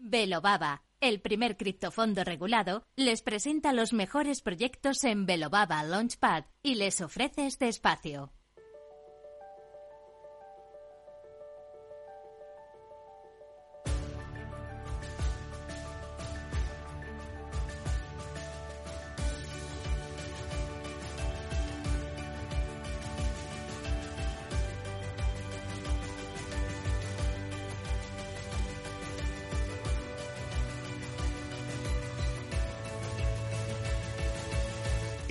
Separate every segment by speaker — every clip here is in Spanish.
Speaker 1: Velobaba, el primer criptofondo regulado, les presenta los mejores proyectos en Velobaba Launchpad y les ofrece este espacio.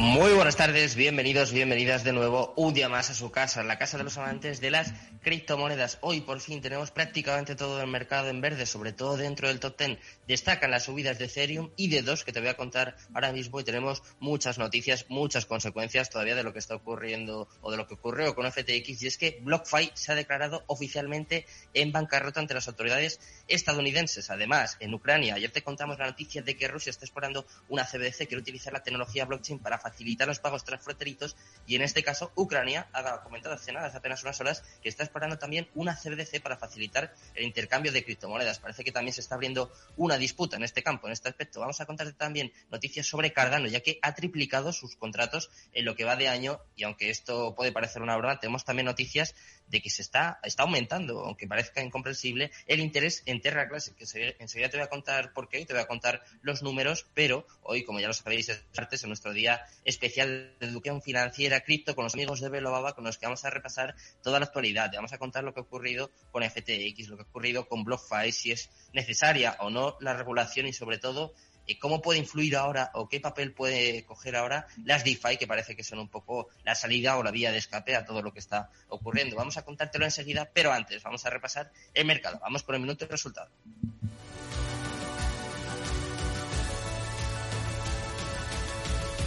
Speaker 2: Muy buenas tardes, bienvenidos, bienvenidas de nuevo un día más a su casa, la casa de los amantes de las criptomonedas. Hoy por fin tenemos prácticamente todo el mercado en verde, sobre todo dentro del top 10. Destacan las subidas de Ethereum y de dos que te voy a contar ahora mismo y tenemos muchas noticias, muchas consecuencias todavía de lo que está ocurriendo o de lo que ocurrió con FTX y es que BlockFi se ha declarado oficialmente en bancarrota ante las autoridades estadounidenses. Además, en Ucrania, ayer te contamos la noticia de que Rusia está explorando una CBDC, quiere utilizar la tecnología blockchain para facilitar los pagos transfronterizos y en este caso Ucrania ha comentado hace nada, hace apenas unas horas, que está explorando también una CBDC para facilitar el intercambio de criptomonedas. Parece que también se está abriendo una disputa en este campo, en este aspecto. Vamos a contarte también noticias sobre Cardano, ya que ha triplicado sus contratos en lo que va de año y aunque esto puede parecer una broma, tenemos también noticias de que se está, está aumentando, aunque parezca incomprensible, el interés en Terra Classic, que enseguida te voy a contar por qué y te voy a contar los números, pero hoy, como ya lo sabéis, es martes en nuestro día especial de educación financiera cripto con los amigos de Baba con los que vamos a repasar toda la actualidad. Vamos a contar lo que ha ocurrido con FTX, lo que ha ocurrido con BlockFi, si es necesaria o no la regulación y sobre todo cómo puede influir ahora o qué papel puede coger ahora las DeFi, que parece que son un poco la salida o la vía de escape a todo lo que está ocurriendo. Vamos a contártelo enseguida, pero antes vamos a repasar el mercado. Vamos por el minuto de resultado.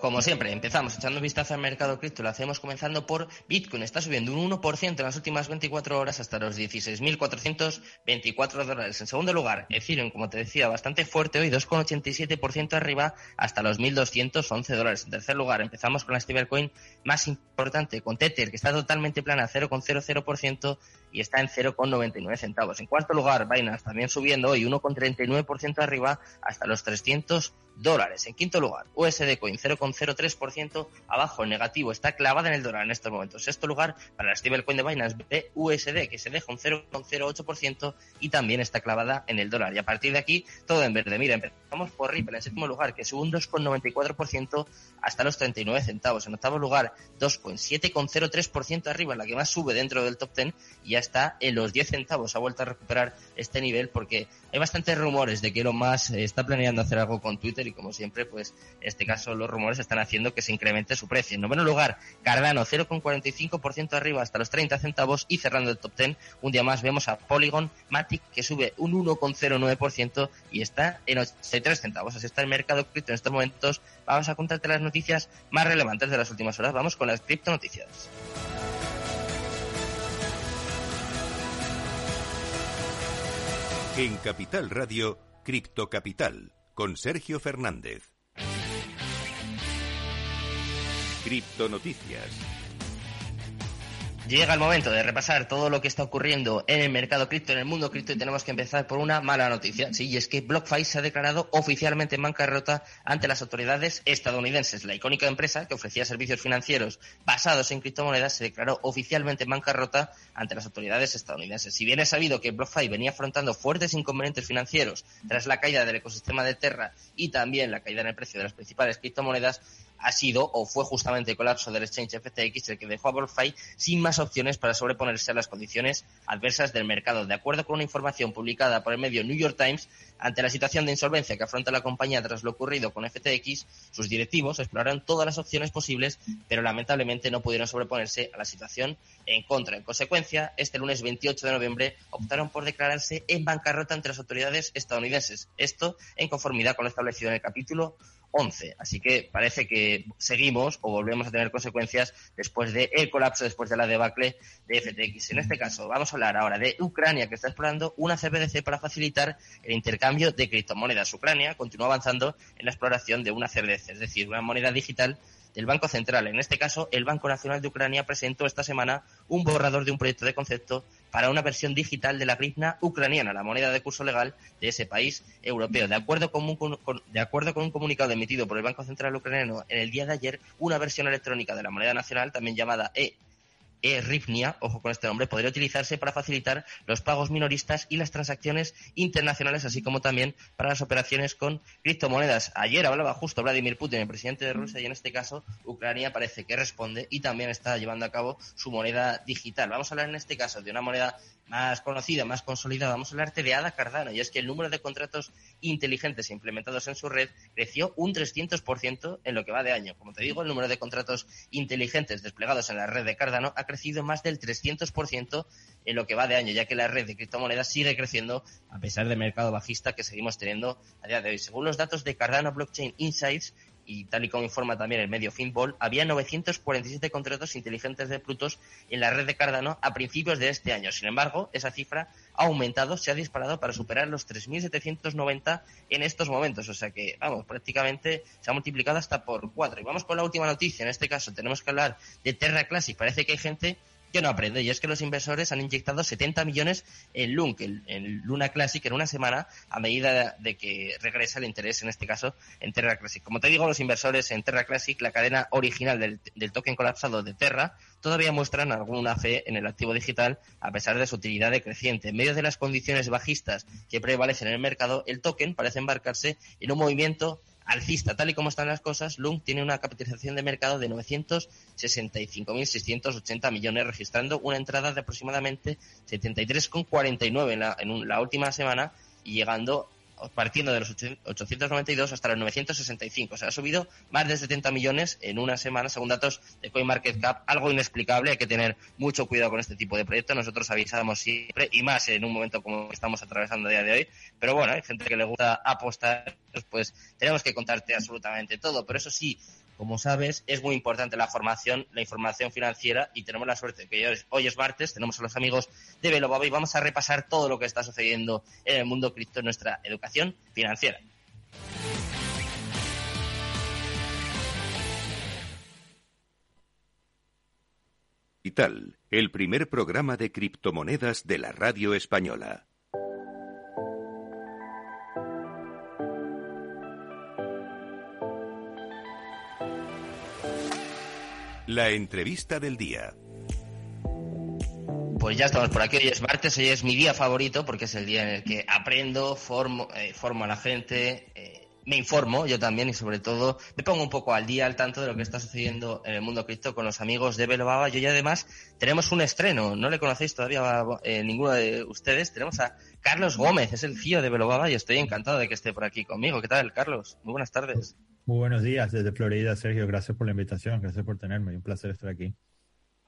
Speaker 2: Como siempre, empezamos echando un vistazo al mercado cripto. Lo hacemos comenzando por Bitcoin. Está subiendo un 1% en las últimas 24 horas hasta los 16.424 dólares. En segundo lugar, Ethereum, como te decía, bastante fuerte hoy, 2,87% arriba hasta los 1.211 dólares. En tercer lugar, empezamos con la stablecoin más importante, con Tether, que está totalmente plana, 0,00% y está en 0,99 centavos. En cuarto lugar, Binance también subiendo hoy 1,39% arriba hasta los 300 dólares. En quinto lugar, USD Coin 0,03% abajo, negativo, está clavada en el dólar en estos momentos. Sexto lugar, para la stablecoin de Binance USD, que se deja un 0,08% y también está clavada en el dólar. Y a partir de aquí, todo en verde. Mira, empezamos por Ripple en séptimo lugar, que sube un 2,94% hasta los 39 centavos. En octavo lugar, 2,7,03% arriba, la que más sube dentro del top 10 y ya está en los 10 centavos. Ha vuelto a recuperar este nivel porque hay bastantes rumores de que Elon Musk está planeando hacer algo con Twitter y como siempre, pues en este caso los rumores están haciendo que se incremente su precio. En noveno lugar, Cardano 0,45% arriba hasta los 30 centavos y cerrando el top 10, un día más vemos a Polygon Matic que sube un 1,09% y está en 83 centavos. Así está el mercado cripto en estos momentos. Vamos a contarte las noticias más relevantes de las últimas horas. Vamos con las cripto noticias.
Speaker 3: En Capital Radio, Cripto Capital con Sergio Fernández. Cripto Noticias.
Speaker 2: Llega el momento de repasar todo lo que está ocurriendo en el mercado cripto, en el mundo cripto, y tenemos que empezar por una mala noticia. Sí, y es que BlockFi se ha declarado oficialmente en bancarrota ante las autoridades estadounidenses. La icónica empresa que ofrecía servicios financieros basados en criptomonedas se declaró oficialmente en bancarrota ante las autoridades estadounidenses. Si bien es sabido que BlockFi venía afrontando fuertes inconvenientes financieros tras la caída del ecosistema de Terra y también la caída en el precio de las principales criptomonedas, ha sido o fue justamente el colapso del exchange FTX el que dejó a BlockFi sin más opciones para sobreponerse a las condiciones adversas del mercado. De acuerdo con una información publicada por el medio New York Times, ante la situación de insolvencia que afronta la compañía tras lo ocurrido con FTX, sus directivos exploraron todas las opciones posibles, pero lamentablemente no pudieron sobreponerse a la situación en contra. En consecuencia, este lunes 28 de noviembre optaron por declararse en bancarrota ante las autoridades estadounidenses. Esto en conformidad con lo establecido en el capítulo 11. Así que parece que seguimos o volvemos a tener consecuencias después del colapso, después de la debacle de FTX. En este caso, vamos a hablar ahora de Ucrania, que está explorando una CBDC para facilitar el intercambio de criptomonedas. Ucrania continúa avanzando en la exploración de una CBDC, es decir, una moneda digital del Banco Central. En este caso, el Banco Nacional de Ucrania presentó esta semana un borrador de un proyecto de concepto para una versión digital de la grivna ucraniana, la moneda de curso legal de ese país europeo. De acuerdo con un, de acuerdo con un comunicado emitido por el Banco Central ucraniano en el día de ayer, una versión electrónica de la moneda nacional, también llamada E e-Rifnia, ojo con este nombre, podría utilizarse para facilitar los pagos minoristas y las transacciones internacionales, así como también para las operaciones con criptomonedas. Ayer hablaba justo Vladimir Putin, el presidente de Rusia, y en este caso Ucrania parece que responde y también está llevando a cabo su moneda digital. Vamos a hablar en este caso de una moneda más conocida, más consolidada, vamos a hablarte de ADA Cardano, y es que el número de contratos inteligentes implementados en su red creció un 300% en lo que va de año. Como te digo, el número de contratos inteligentes desplegados en la red de Cardano ha crecido más del 300% en lo que va de año, ya que la red de criptomonedas sigue creciendo a pesar del mercado bajista que seguimos teniendo a día de hoy. Según los datos de Cardano Blockchain Insights, y tal y como informa también el medio Finball, había 947 contratos inteligentes de Plutos en la red de Cardano a principios de este año. Sin embargo, esa cifra ha aumentado, se ha disparado para superar los 3.790 en estos momentos. O sea que, vamos, prácticamente se ha multiplicado hasta por cuatro. Y vamos con la última noticia. En este caso tenemos que hablar de Terra Classic. Parece que hay gente que no aprende. Y es que los inversores han inyectado 70 millones en LUNC, en Luna Classic, en una semana, a medida de que regresa el interés, en este caso, en Terra Classic. Como te digo, los inversores en Terra Classic, la cadena original del, del token colapsado de Terra, todavía muestran alguna fe en el activo digital, a pesar de su utilidad decreciente. En medio de las condiciones bajistas que prevalecen en el mercado, el token parece embarcarse en un movimiento alcista. Tal y como están las cosas, Lung tiene una capitalización de mercado de 965.680 millones, registrando una entrada de aproximadamente 73,49 en la, en la última semana y llegando partiendo de los 892 hasta los 965. O sea, ha subido más de 70 millones en una semana, según datos de CoinMarketCap. Algo inexplicable, hay que tener mucho cuidado con este tipo de proyectos. Nosotros avisamos siempre, y más en un momento como estamos atravesando a día de hoy. Pero bueno, hay gente que le gusta apostar, pues tenemos que contarte absolutamente todo. Pero eso sí, como sabes, es muy importante la formación, la información financiera y tenemos la suerte que hoy es martes, tenemos a los amigos de Belobaba y vamos a repasar todo lo que está sucediendo en el mundo cripto en nuestra educación financiera.
Speaker 3: Y tal, el primer programa de criptomonedas de la radio española. La entrevista del día.
Speaker 2: Pues ya estamos por aquí. Hoy es martes, hoy es mi día favorito porque es el día en el que aprendo, formo, eh, formo a la gente, eh, me informo yo también y sobre todo me pongo un poco al día, al tanto de lo que está sucediendo en el mundo cripto con los amigos de Belobaba. Yo y además tenemos un estreno, no le conocéis todavía eh, ninguno de ustedes. Tenemos a Carlos Gómez, es el CEO de Belobaba y estoy encantado de que esté por aquí conmigo. ¿Qué tal, Carlos? Muy buenas tardes.
Speaker 4: Muy buenos días desde Florida, Sergio. Gracias por la invitación, gracias por tenerme. Un placer estar aquí.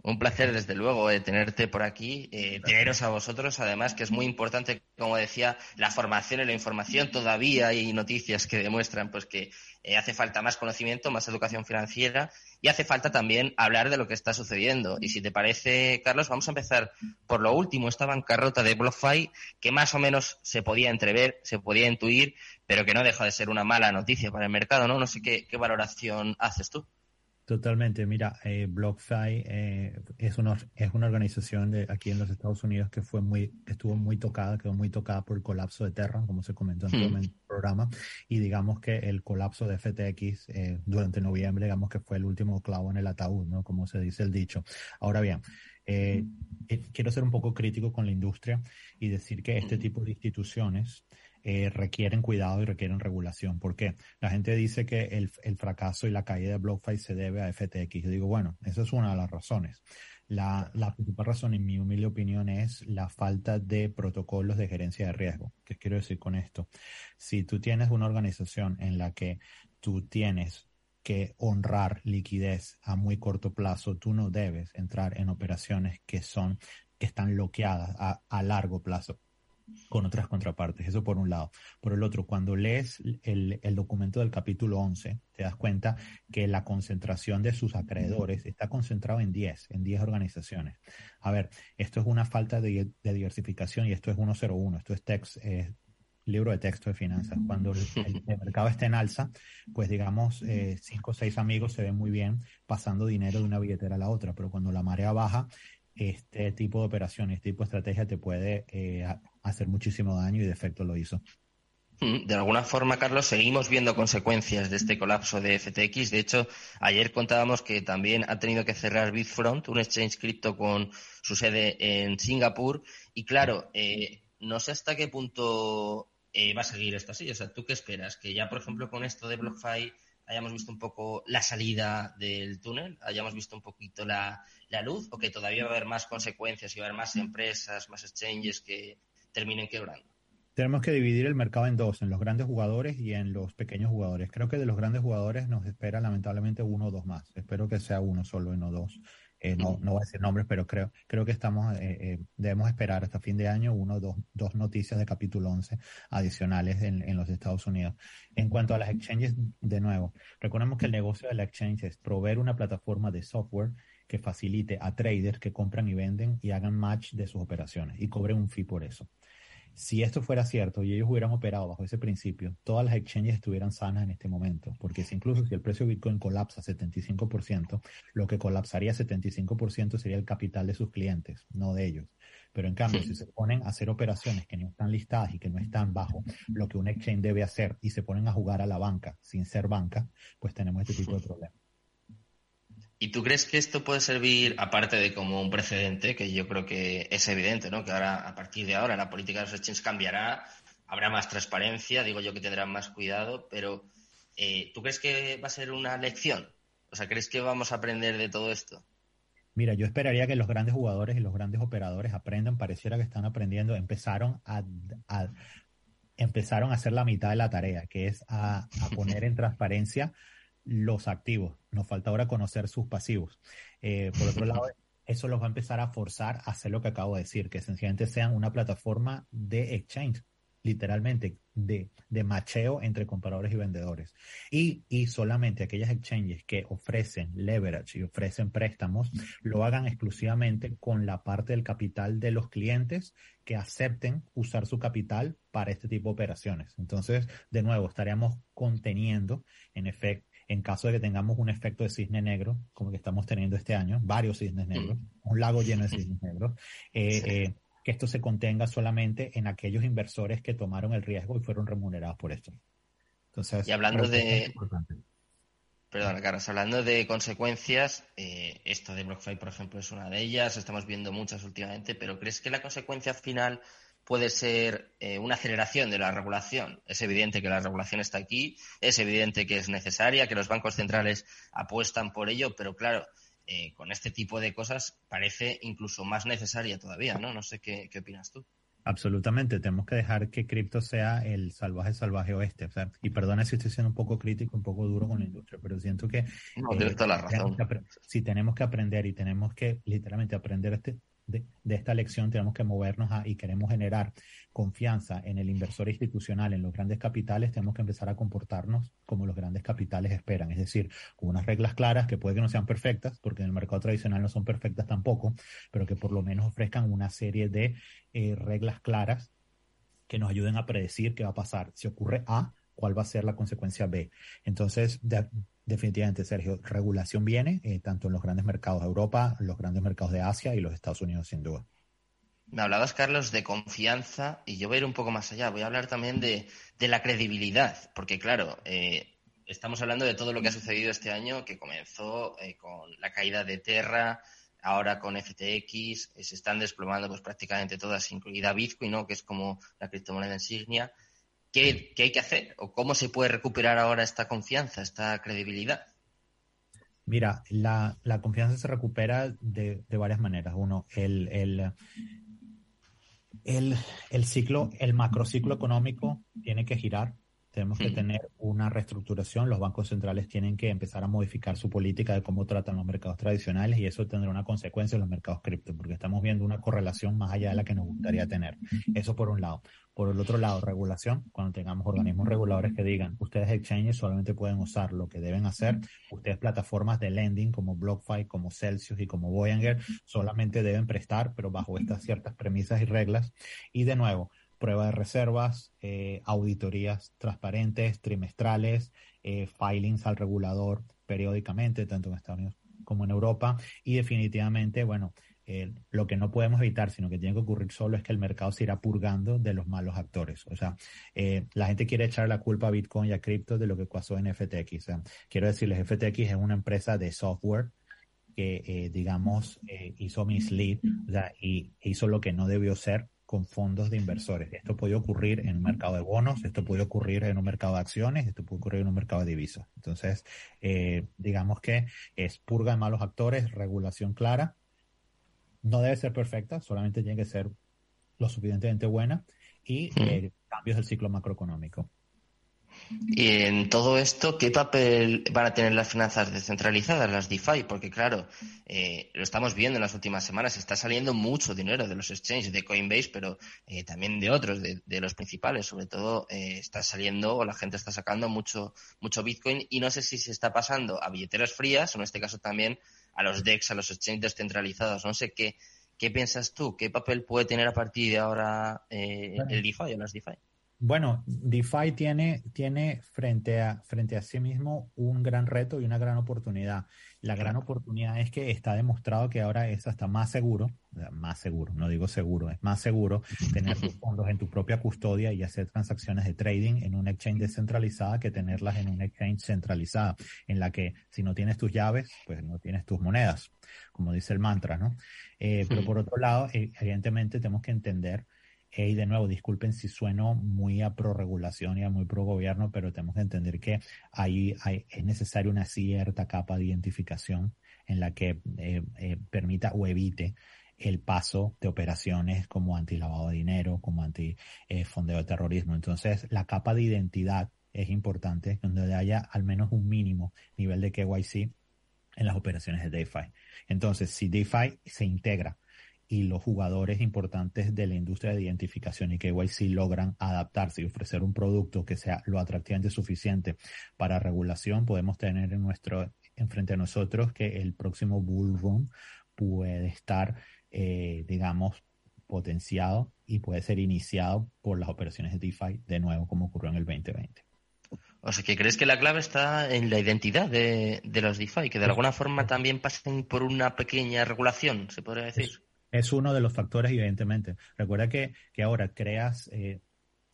Speaker 2: Un placer, desde luego, eh, tenerte por aquí, eh, teneros a vosotros, además, que es muy importante, como decía, la formación y la información. Todavía hay noticias que demuestran pues que eh, hace falta más conocimiento, más educación financiera y hace falta también hablar de lo que está sucediendo. Y si te parece, Carlos, vamos a empezar por lo último, esta bancarrota de BlockFi, que más o menos se podía entrever, se podía intuir, pero que no deja de ser una mala noticia para el mercado, ¿no? No sé qué, qué valoración haces tú.
Speaker 4: Totalmente. Mira, eh, BlockFi eh, es, una, es una organización de aquí en los Estados Unidos que fue muy, estuvo muy tocada, quedó muy tocada por el colapso de Terra, como se comentó en el programa. Y digamos que el colapso de FTX eh, durante noviembre, digamos que fue el último clavo en el ataúd, ¿no? Como se dice el dicho. Ahora bien, eh, eh, quiero ser un poco crítico con la industria y decir que este tipo de instituciones eh, requieren cuidado y requieren regulación. ¿Por qué? La gente dice que el, el, fracaso y la caída de BlockFi se debe a FTX. Yo digo, bueno, esa es una de las razones. La, la, principal razón, en mi humilde opinión, es la falta de protocolos de gerencia de riesgo. ¿Qué quiero decir con esto? Si tú tienes una organización en la que tú tienes que honrar liquidez a muy corto plazo, tú no debes entrar en operaciones que son, que están bloqueadas a, a largo plazo. Con otras contrapartes. Eso por un lado. Por el otro, cuando lees el, el, documento del capítulo 11, te das cuenta que la concentración de sus acreedores está concentrado en 10, en 10 organizaciones. A ver, esto es una falta de, de diversificación y esto es 101, esto es text, eh, libro de texto de finanzas. Cuando el, mercado está en alza, pues digamos, eh, cinco o seis amigos se ven muy bien pasando dinero de una billetera a la otra, pero cuando la marea baja, este tipo de operaciones, este tipo de estrategia te puede eh, hacer muchísimo daño y de efecto lo hizo.
Speaker 2: Mm, de alguna forma, Carlos, seguimos viendo consecuencias de este colapso de FTX. De hecho, ayer contábamos que también ha tenido que cerrar Bitfront, un exchange cripto con su sede en Singapur. Y claro, eh, no sé hasta qué punto eh, va a seguir esto así. O sea, ¿tú qué esperas? Que ya, por ejemplo, con esto de BlockFi hayamos visto un poco la salida del túnel, hayamos visto un poquito la, luz, o que todavía va a haber más consecuencias y va a haber más empresas, más exchanges que terminen quebrando.
Speaker 4: Tenemos que dividir el mercado en dos, en los grandes jugadores y en los pequeños jugadores. Creo que de los grandes jugadores nos espera lamentablemente uno o dos más. Espero que sea uno solo y no dos. Eh, no, no voy a decir nombres, pero creo, creo que estamos, eh, eh, debemos esperar hasta fin de año uno o dos, dos noticias de capítulo 11 adicionales en, en, los Estados Unidos. En cuanto a las exchanges, de nuevo, recordemos que el negocio de la exchange es proveer una plataforma de software que facilite a traders que compran y venden y hagan match de sus operaciones y cobren un fee por eso. Si esto fuera cierto y ellos hubieran operado bajo ese principio, todas las exchanges estuvieran sanas en este momento, porque si incluso si el precio de Bitcoin colapsa 75%, lo que colapsaría 75% sería el capital de sus clientes, no de ellos. Pero en cambio, si se ponen a hacer operaciones que no están listadas y que no están bajo lo que un exchange debe hacer y se ponen a jugar a la banca sin ser banca, pues tenemos este tipo de problemas.
Speaker 2: ¿Y tú crees que esto puede servir, aparte de como un precedente, que yo creo que es evidente, ¿no? Que ahora, a partir de ahora, la política de los exchanges cambiará, habrá más transparencia, digo yo que tendrán más cuidado, pero eh, ¿tú crees que va a ser una lección? O sea, ¿crees que vamos a aprender de todo esto?
Speaker 4: Mira, yo esperaría que los grandes jugadores y los grandes operadores aprendan, pareciera que están aprendiendo, empezaron a, empezaron a hacer la mitad de la tarea, que es a poner en transparencia los activos. Nos falta ahora conocer sus pasivos. Eh, por otro lado, eso los va a empezar a forzar a hacer lo que acabo de decir, que sencillamente sean una plataforma de exchange, literalmente, de, de macheo entre compradores y vendedores. Y, y solamente aquellas exchanges que ofrecen leverage y ofrecen préstamos, lo hagan exclusivamente con la parte del capital de los clientes que acepten usar su capital para este tipo de operaciones. Entonces, de nuevo, estaríamos conteniendo, en efecto, en caso de que tengamos un efecto de cisne negro, como que estamos teniendo este año, varios cisnes negros, un lago lleno de cisnes negros, eh, eh, que esto se contenga solamente en aquellos inversores que tomaron el riesgo y fueron remunerados por esto.
Speaker 2: Entonces, y hablando de... Perdón, Carlos, hablando de consecuencias, eh, esto de BlockFi, por ejemplo, es una de ellas, estamos viendo muchas últimamente, pero ¿crees que la consecuencia final puede ser eh, una aceleración de la regulación. Es evidente que la regulación está aquí, es evidente que es necesaria, que los bancos centrales apuestan por ello, pero claro, eh, con este tipo de cosas parece incluso más necesaria todavía, ¿no? No sé qué, opinas tú.
Speaker 4: Absolutamente, tenemos que dejar que cripto sea el salvaje salvaje oeste. O sea, y perdona si estoy siendo un poco crítico, un poco duro con la industria, pero siento que...
Speaker 2: No, tienes toda la razón.
Speaker 4: Si tenemos que aprender y tenemos que literalmente aprender este, de, esta lección tenemos que movernos y queremos generar confianza en el inversor institucional, en los grandes capitales, tenemos que empezar a comportarnos como los grandes capitales esperan, es decir, con unas reglas claras que puede que no sean perfectas, porque en el mercado tradicional no son perfectas tampoco, pero que por lo menos ofrezcan una serie de eh, reglas claras que nos ayuden a predecir qué va a pasar. Si ocurre A, cuál va a ser la consecuencia B. Entonces, de, Definitivamente, Sergio, regulación viene eh, tanto en los grandes mercados de Europa, los grandes mercados de Asia y los Estados Unidos, sin duda.
Speaker 2: Me hablabas, Carlos, de confianza y yo voy a ir un poco más allá. Voy a hablar también de, la credibilidad, porque claro, eh, estamos hablando de todo lo que ha sucedido este año, que comenzó eh, con la caída de Terra, ahora con FTX, se están desplomando pues prácticamente todas, incluida Bitcoin, ¿no? que es como la criptomoneda insignia. ¿Qué, hay que hacer? ¿O cómo se puede recuperar ahora esta confianza, esta credibilidad?
Speaker 4: Mira, la, confianza se recupera de, varias maneras. Uno, el, el, ciclo, el macrociclo económico tiene que girar. Tenemos que tener una reestructuración, los bancos centrales tienen que empezar a modificar su política de cómo tratan los mercados tradicionales y eso tendrá una consecuencia en los mercados cripto, porque estamos viendo una correlación más allá de la que nos gustaría tener. Eso por un lado. Por el otro lado, regulación, cuando tengamos organismos reguladores que digan, ustedes exchanges solamente pueden usar lo que deben hacer, ustedes plataformas de lending como BlockFi, como Celsius y como Voyager solamente deben prestar, pero bajo estas ciertas premisas y reglas. Y de nuevo, prueba de reservas, eh, auditorías transparentes, trimestrales, eh, filings al regulador periódicamente, tanto en Estados Unidos como en Europa. Y definitivamente, bueno, eh, lo que no podemos evitar, sino que tiene que ocurrir solo, es que el mercado se irá purgando de los malos actores. O sea, la gente quiere echar la culpa a Bitcoin y a cripto de lo que pasó en FTX. quiero decirles, FTX es una empresa de software que, digamos, hizo mislead o sea, y hizo lo que no debió ser con fondos de inversores. Esto puede ocurrir en un mercado de bonos, esto puede ocurrir en un mercado de acciones, esto puede ocurrir en un mercado de divisas. Entonces, eh, digamos que es purga de malos actores, regulación clara. No debe ser perfecta, solamente tiene que ser lo suficientemente buena y eh, cambios del ciclo macroeconómico.
Speaker 2: Y en todo esto, ¿qué papel van a tener las finanzas descentralizadas, las DeFi? Porque claro, eh, lo estamos viendo en las últimas semanas, está saliendo mucho dinero de los exchanges, de Coinbase, pero eh, también de otros, de, los principales. Sobre todo eh, está saliendo o la gente está sacando mucho, mucho Bitcoin y no sé si se está pasando a billeteras frías o en este caso también a los DEX, a los exchanges descentralizados. No sé qué, qué piensas tú, qué papel puede tener a partir de ahora el DeFi o las DeFi.
Speaker 4: Bueno, DeFi tiene, tiene frente, a, frente a sí mismo un gran reto y una gran oportunidad. La gran oportunidad es que está demostrado que ahora es hasta más seguro, más seguro, no digo seguro, es más seguro tener tus fondos en tu propia custodia y hacer transacciones de trading en una exchange descentralizada que tenerlas en una exchange centralizada, en la que si no tienes tus llaves, pues no tienes tus monedas, como dice el mantra, ¿no? Eh, pero por otro lado, eh, evidentemente tenemos que entender y de nuevo, disculpen si sueno muy a pro regulación y a muy pro gobierno, pero tenemos que entender que ahí hay, es necesaria una cierta capa de identificación en la que eh, eh, permita o evite el paso de operaciones como anti-lavado de dinero, como anti-fondeo de terrorismo. Entonces, la capa de identidad es importante, donde haya al menos un mínimo nivel de KYC en las operaciones de DeFi. Entonces, si DeFi se integra y los jugadores importantes de la industria de identificación y KYC logran adaptarse y ofrecer un producto que sea lo atractivamente suficiente para regulación, podemos tener en nuestro, enfrente a nosotros que el próximo bull run puede estar, eh, digamos, potenciado y puede ser iniciado por las operaciones de DeFi de nuevo, como ocurrió en el 2020.
Speaker 2: O sea, que crees que la clave está en la identidad de, de los DeFi, que de alguna forma también pasen por una pequeña regulación, se podría decir
Speaker 4: es uno de los factores, evidentemente. Recuerda que, que ahora creas, eh,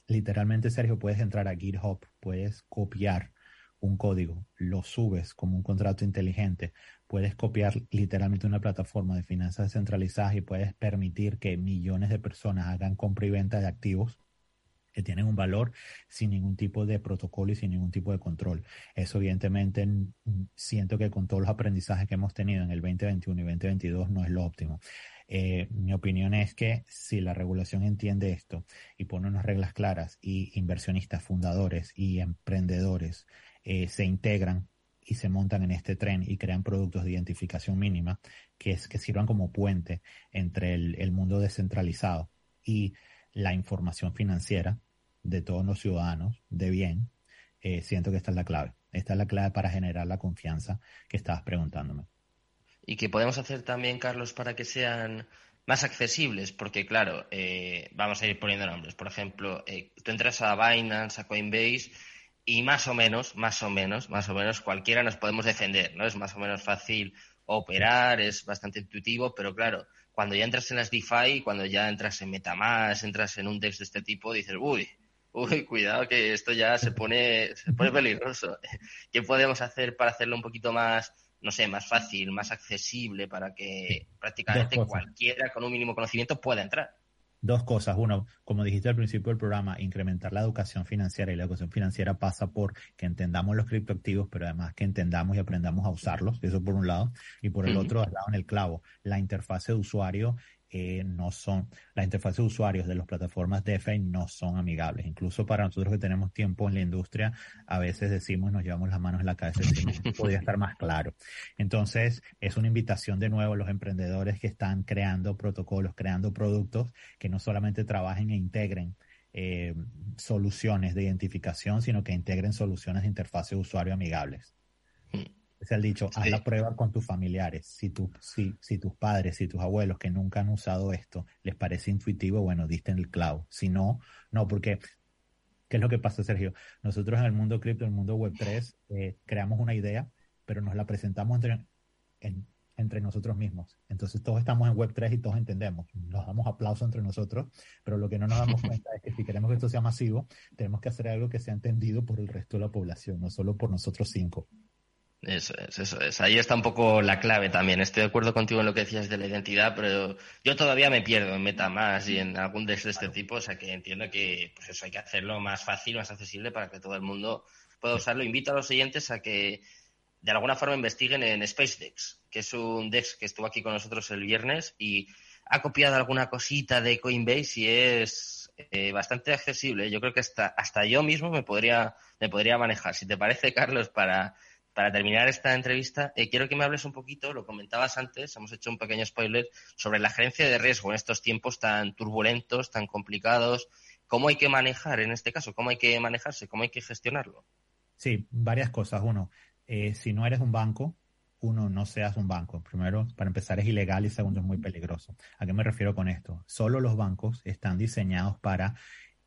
Speaker 4: literalmente, Sergio, puedes entrar a GitHub, puedes copiar un código, lo subes como un contrato inteligente, puedes copiar literalmente una plataforma de finanzas descentralizadas y puedes permitir que millones de personas hagan compra y venta de activos que tienen un valor sin ningún tipo de protocolo y sin ningún tipo de control. Eso evidentemente siento que con todos los aprendizajes que hemos tenido en el 2021 y 2022 no es lo óptimo. Eh, mi opinión es que si la regulación entiende esto y pone unas reglas claras y inversionistas, fundadores y emprendedores eh, se integran y se montan en este tren y crean productos de identificación mínima que, es, que sirvan como puente entre el, mundo descentralizado y la información financiera de todos los ciudadanos de bien, eh, siento que esta es la clave. Esta es la clave para generar la confianza que estabas preguntándome
Speaker 2: y que podemos hacer también, Carlos, para que sean más accesibles, porque claro, eh, vamos a ir poniendo nombres. Por ejemplo, eh, tú entras a Binance, a Coinbase y más o menos, más o menos, más o menos cualquiera nos podemos defender, ¿no? Es más o menos fácil operar, es bastante intuitivo, pero claro, cuando ya entras en las DeFi, cuando ya entras en MetaMask, entras en un DEX de este tipo, dices, uy, uy, cuidado que esto ya se pone, se pone peligroso. ¿Qué podemos hacer para hacerlo un poquito más no sé, más fácil, más accesible para que prácticamente cualquiera con un mínimo conocimiento pueda entrar.
Speaker 4: Dos cosas. Uno, como dijiste al principio del programa, incrementar la educación financiera y la educación financiera pasa por que entendamos los criptoactivos, pero además que entendamos y aprendamos a usarlos. Eso por un lado. Y por el otro, al lado en el clavo, la interfase de usuario eh, no son, las interfaces de usuarios de las plataformas DeFi no son amigables. Incluso para nosotros que tenemos tiempo en la industria, a veces decimos, nos llevamos las manos en la cabeza decimos, podría estar más claro. Entonces, es una invitación de nuevo a los emprendedores que están creando protocolos, creando productos que no solamente trabajen e integren eh, soluciones de identificación, sino que integren soluciones de interfaz de usuario amigables. Es el dicho, haz la prueba con tus familiares. Si, tu, si, si tus padres, si tus abuelos que nunca han usado esto les parece intuitivo, bueno, diste en el clavo. Si no, no, porque ¿qué es lo que pasa, Sergio? Nosotros en el mundo cripto, en el mundo web 3, eh, creamos una idea, pero nos la presentamos entre, entre nosotros mismos. Entonces todos estamos en web 3 y todos entendemos. Nos damos aplauso entre nosotros, pero lo que no nos damos cuenta es que si queremos que esto sea masivo, tenemos que hacer algo que sea entendido por el resto de la población, no solo por nosotros cinco.
Speaker 2: Eso es, eso es. Ahí está un poco la clave también. Estoy de acuerdo contigo en lo que decías de la identidad, pero yo todavía me pierdo en MetaMask y en algún de este tipo, o sea que entiendo que pues eso hay que hacerlo más fácil, más accesible para que todo el mundo pueda usarlo. Invito a los oyentes a que de alguna forma investiguen en SpaceDex, que es un DEX que estuvo aquí con nosotros el viernes y ha copiado alguna cosita de Coinbase y es eh, bastante accesible. Yo creo que hasta, hasta yo mismo me podría, me podría manejar. Si te parece, Carlos, para para terminar esta entrevista, eh, quiero que me hables un poquito, lo comentabas antes, hemos hecho un pequeño spoiler, sobre la gerencia de riesgo en estos tiempos tan turbulentos, tan complicados. ¿Cómo hay que manejar en este caso? ¿Cómo hay que manejarse? ¿Cómo hay que gestionarlo?
Speaker 4: Sí, varias cosas. Uno, eh, si no eres un banco, uno, no seas un banco. Primero, para empezar, es ilegal y segundo, es muy peligroso. ¿A qué me refiero con esto? Solo los bancos están diseñados para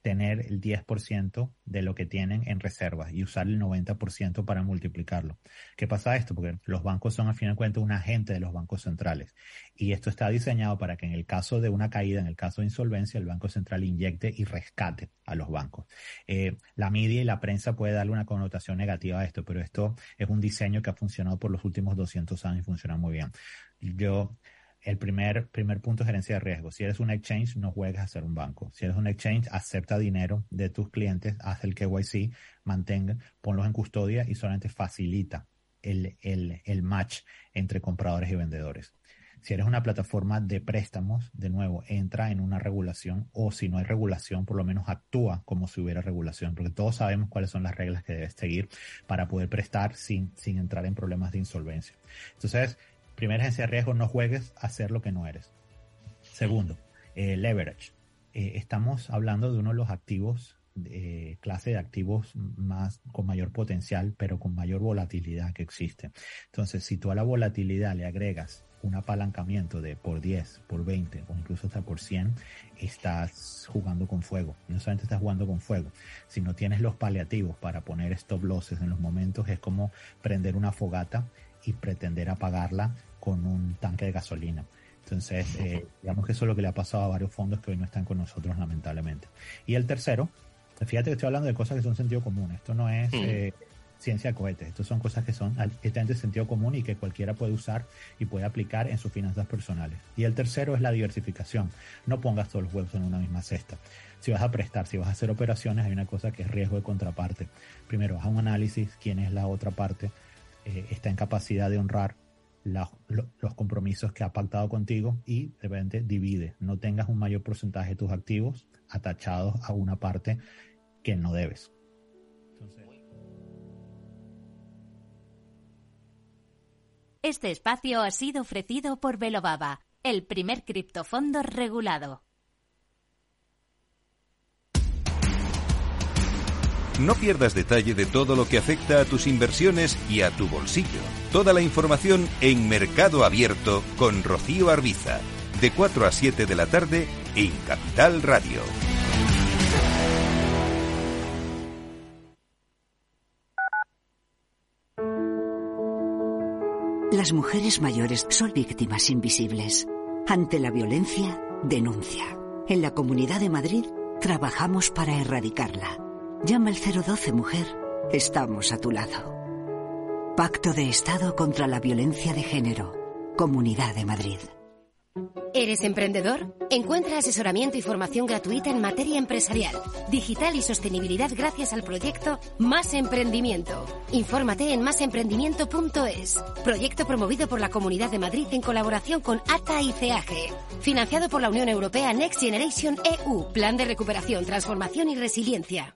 Speaker 4: tener el 10% de lo que tienen en reservas y usar el 90% para multiplicarlo. ¿Qué pasa esto? Porque los bancos son, al fin y al cabo, un agente de los bancos centrales. Y esto está diseñado para que en el caso de una caída, en el caso de insolvencia, el Banco Central inyecte y rescate a los bancos. Eh, la media y la prensa puede darle una connotación negativa a esto, pero esto es un diseño que ha funcionado por los últimos 200 años y funciona muy bien. Yo el primer, primer punto es gerencia de riesgo. Si eres un exchange, no juegas a ser un banco. Si eres un exchange, acepta dinero de tus clientes, haz el KYC, mantenga, ponlos en custodia y solamente facilita el, el, el match entre compradores y vendedores. Si eres una plataforma de préstamos, de nuevo, entra en una regulación o si no hay regulación, por lo menos actúa como si hubiera regulación, porque todos sabemos cuáles son las reglas que debes seguir para poder prestar sin, sin entrar en problemas de insolvencia. Entonces, Primera agencia de riesgo, no juegues a ser lo que no eres. Segundo, eh, leverage. Eh, estamos hablando de uno de los activos, eh, clase de activos más con mayor potencial, pero con mayor volatilidad que existe. Entonces, si tú a la volatilidad le agregas un apalancamiento de por 10, por 20 o incluso hasta por 100, estás jugando con fuego. No solamente estás jugando con fuego, si no tienes los paliativos para poner stop losses en los momentos, es como prender una fogata y pretender apagarla con un tanque de gasolina. Entonces, eh, digamos que eso es lo que le ha pasado a varios fondos que hoy no están con nosotros, lamentablemente. Y el tercero, fíjate que estoy hablando de cosas que son sentido común. Esto no es eh, ciencia de cohetes. Esto son cosas que son de sentido común y que cualquiera puede usar y puede aplicar en sus finanzas personales. Y el tercero es la diversificación. No pongas todos los huevos en una misma cesta. Si vas a prestar, si vas a hacer operaciones, hay una cosa que es riesgo de contraparte. Primero, haz un análisis, quién es la otra parte, eh, está en capacidad de honrar los compromisos que ha pactado contigo y de repente divide. No tengas un mayor porcentaje de tus activos atachados a una parte que no debes.
Speaker 1: Este espacio ha sido ofrecido por Velobaba, el primer criptofondo regulado.
Speaker 3: No pierdas detalle de todo lo que afecta a tus inversiones y a tu bolsillo. Toda la información en Mercado Abierto con Rocío Arbiza, de 4 a 7 de la tarde en Capital Radio.
Speaker 5: Las mujeres mayores son víctimas invisibles. Ante la violencia, denuncia. En la Comunidad de Madrid trabajamos para erradicarla. Llama al 012 Mujer. Estamos a tu lado. Pacto de Estado contra la Violencia de Género. Comunidad de Madrid.
Speaker 6: ¿Eres emprendedor? Encuentra asesoramiento y formación gratuita en materia empresarial, digital y sostenibilidad gracias al proyecto Más Emprendimiento. Infórmate en másemprendimiento.es. Proyecto promovido por la Comunidad de Madrid en colaboración con ATA y CAG. Financiado por la Unión Europea Next Generation EU. Plan de recuperación, transformación y resiliencia.